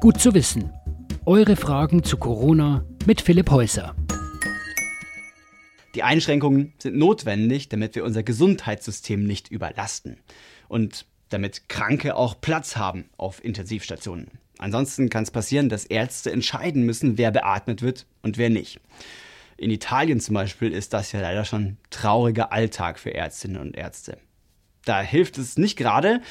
Gut zu wissen. Eure Fragen zu Corona mit Philipp Häuser. Die Einschränkungen sind notwendig, damit wir unser Gesundheitssystem nicht überlasten und damit Kranke auch Platz haben auf Intensivstationen. Ansonsten kann es passieren, dass Ärzte entscheiden müssen, wer beatmet wird und wer nicht. In Italien zum Beispiel ist das ja leider schon trauriger Alltag für Ärztinnen und Ärzte. Da hilft es nicht gerade,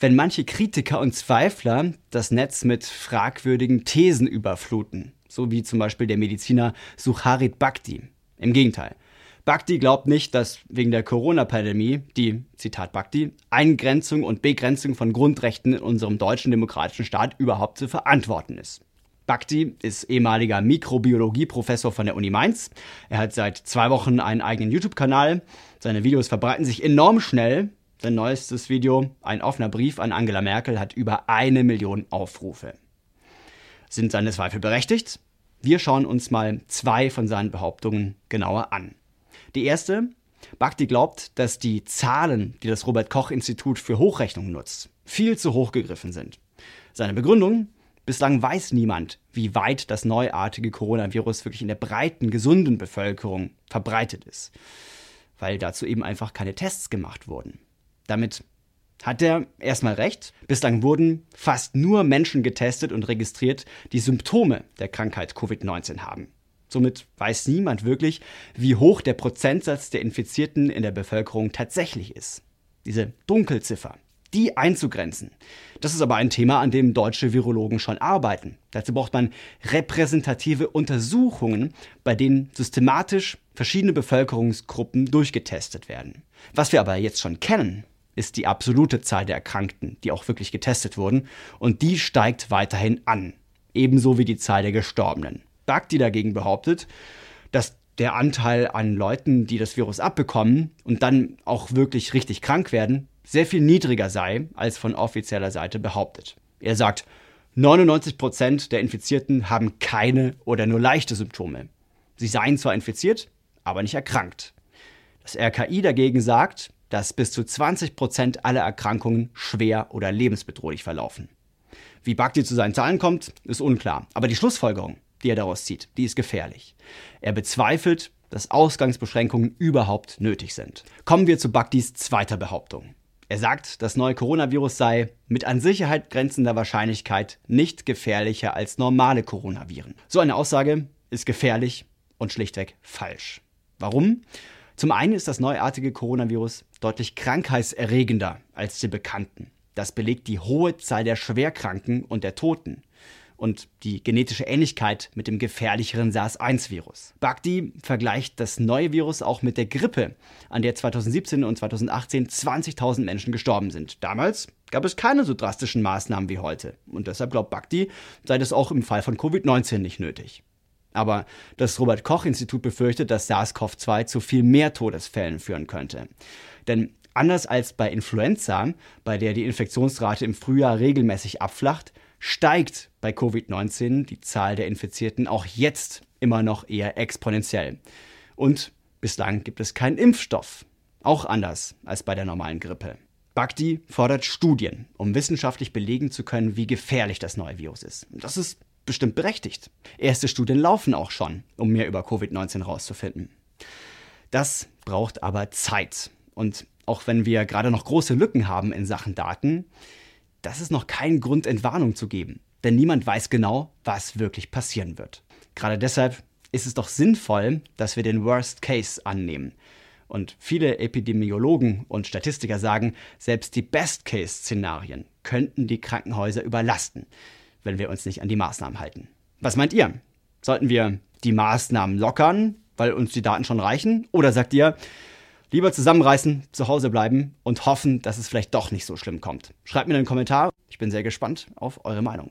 wenn manche Kritiker und Zweifler das Netz mit fragwürdigen Thesen überfluten, so wie zum Beispiel der Mediziner Sucharit Bhakti. Im Gegenteil. Bhakti glaubt nicht, dass wegen der Corona-Pandemie die, Zitat Bhakti, Eingrenzung und Begrenzung von Grundrechten in unserem deutschen demokratischen Staat überhaupt zu verantworten ist. Bhakti ist ehemaliger Mikrobiologie-Professor von der Uni Mainz. Er hat seit zwei Wochen einen eigenen YouTube-Kanal. Seine Videos verbreiten sich enorm schnell. Sein neuestes Video, ein offener Brief an Angela Merkel, hat über eine Million Aufrufe. Sind seine Zweifel berechtigt? Wir schauen uns mal zwei von seinen Behauptungen genauer an. Die erste, Bhakti glaubt, dass die Zahlen, die das Robert Koch Institut für Hochrechnung nutzt, viel zu hoch gegriffen sind. Seine Begründung, bislang weiß niemand, wie weit das neuartige Coronavirus wirklich in der breiten, gesunden Bevölkerung verbreitet ist, weil dazu eben einfach keine Tests gemacht wurden. Damit hat er erstmal recht. Bislang wurden fast nur Menschen getestet und registriert, die Symptome der Krankheit Covid-19 haben. Somit weiß niemand wirklich, wie hoch der Prozentsatz der Infizierten in der Bevölkerung tatsächlich ist. Diese Dunkelziffer, die einzugrenzen. Das ist aber ein Thema, an dem deutsche Virologen schon arbeiten. Dazu braucht man repräsentative Untersuchungen, bei denen systematisch verschiedene Bevölkerungsgruppen durchgetestet werden. Was wir aber jetzt schon kennen, ist die absolute Zahl der Erkrankten, die auch wirklich getestet wurden, und die steigt weiterhin an, ebenso wie die Zahl der Gestorbenen. Bagdi dagegen behauptet, dass der Anteil an Leuten, die das Virus abbekommen und dann auch wirklich richtig krank werden, sehr viel niedriger sei, als von offizieller Seite behauptet. Er sagt, 99 Prozent der Infizierten haben keine oder nur leichte Symptome. Sie seien zwar infiziert, aber nicht erkrankt. Das RKI dagegen sagt, dass bis zu 20 Prozent aller Erkrankungen schwer oder lebensbedrohlich verlaufen. Wie Bakti zu seinen Zahlen kommt, ist unklar. Aber die Schlussfolgerung, die er daraus zieht, die ist gefährlich. Er bezweifelt, dass Ausgangsbeschränkungen überhaupt nötig sind. Kommen wir zu Baktis zweiter Behauptung. Er sagt, das neue Coronavirus sei mit an Sicherheit grenzender Wahrscheinlichkeit nicht gefährlicher als normale Coronaviren. So eine Aussage ist gefährlich und schlichtweg falsch. Warum? Zum einen ist das neuartige Coronavirus deutlich krankheitserregender als die bekannten. Das belegt die hohe Zahl der Schwerkranken und der Toten und die genetische Ähnlichkeit mit dem gefährlicheren SARS-1-Virus. Bagdi vergleicht das neue Virus auch mit der Grippe, an der 2017 und 2018 20.000 Menschen gestorben sind. Damals gab es keine so drastischen Maßnahmen wie heute. Und deshalb glaubt Bagdi, sei das auch im Fall von Covid-19 nicht nötig. Aber das Robert Koch Institut befürchtet, dass SARS-CoV-2 zu viel mehr Todesfällen führen könnte. Denn anders als bei Influenza, bei der die Infektionsrate im Frühjahr regelmäßig abflacht, steigt bei Covid-19 die Zahl der Infizierten auch jetzt immer noch eher exponentiell. Und bislang gibt es keinen Impfstoff. Auch anders als bei der normalen Grippe. Bhakti fordert Studien, um wissenschaftlich belegen zu können, wie gefährlich das neue Virus ist. Das ist bestimmt berechtigt. Erste Studien laufen auch schon, um mehr über Covid-19 herauszufinden. Das braucht aber Zeit. Und auch wenn wir gerade noch große Lücken haben in Sachen Daten, das ist noch kein Grund, Entwarnung zu geben. Denn niemand weiß genau, was wirklich passieren wird. Gerade deshalb ist es doch sinnvoll, dass wir den Worst Case annehmen. Und viele Epidemiologen und Statistiker sagen, selbst die Best-Case-Szenarien könnten die Krankenhäuser überlasten wenn wir uns nicht an die Maßnahmen halten. Was meint ihr? Sollten wir die Maßnahmen lockern, weil uns die Daten schon reichen? Oder sagt ihr, lieber zusammenreißen, zu Hause bleiben und hoffen, dass es vielleicht doch nicht so schlimm kommt? Schreibt mir einen Kommentar. Ich bin sehr gespannt auf eure Meinung.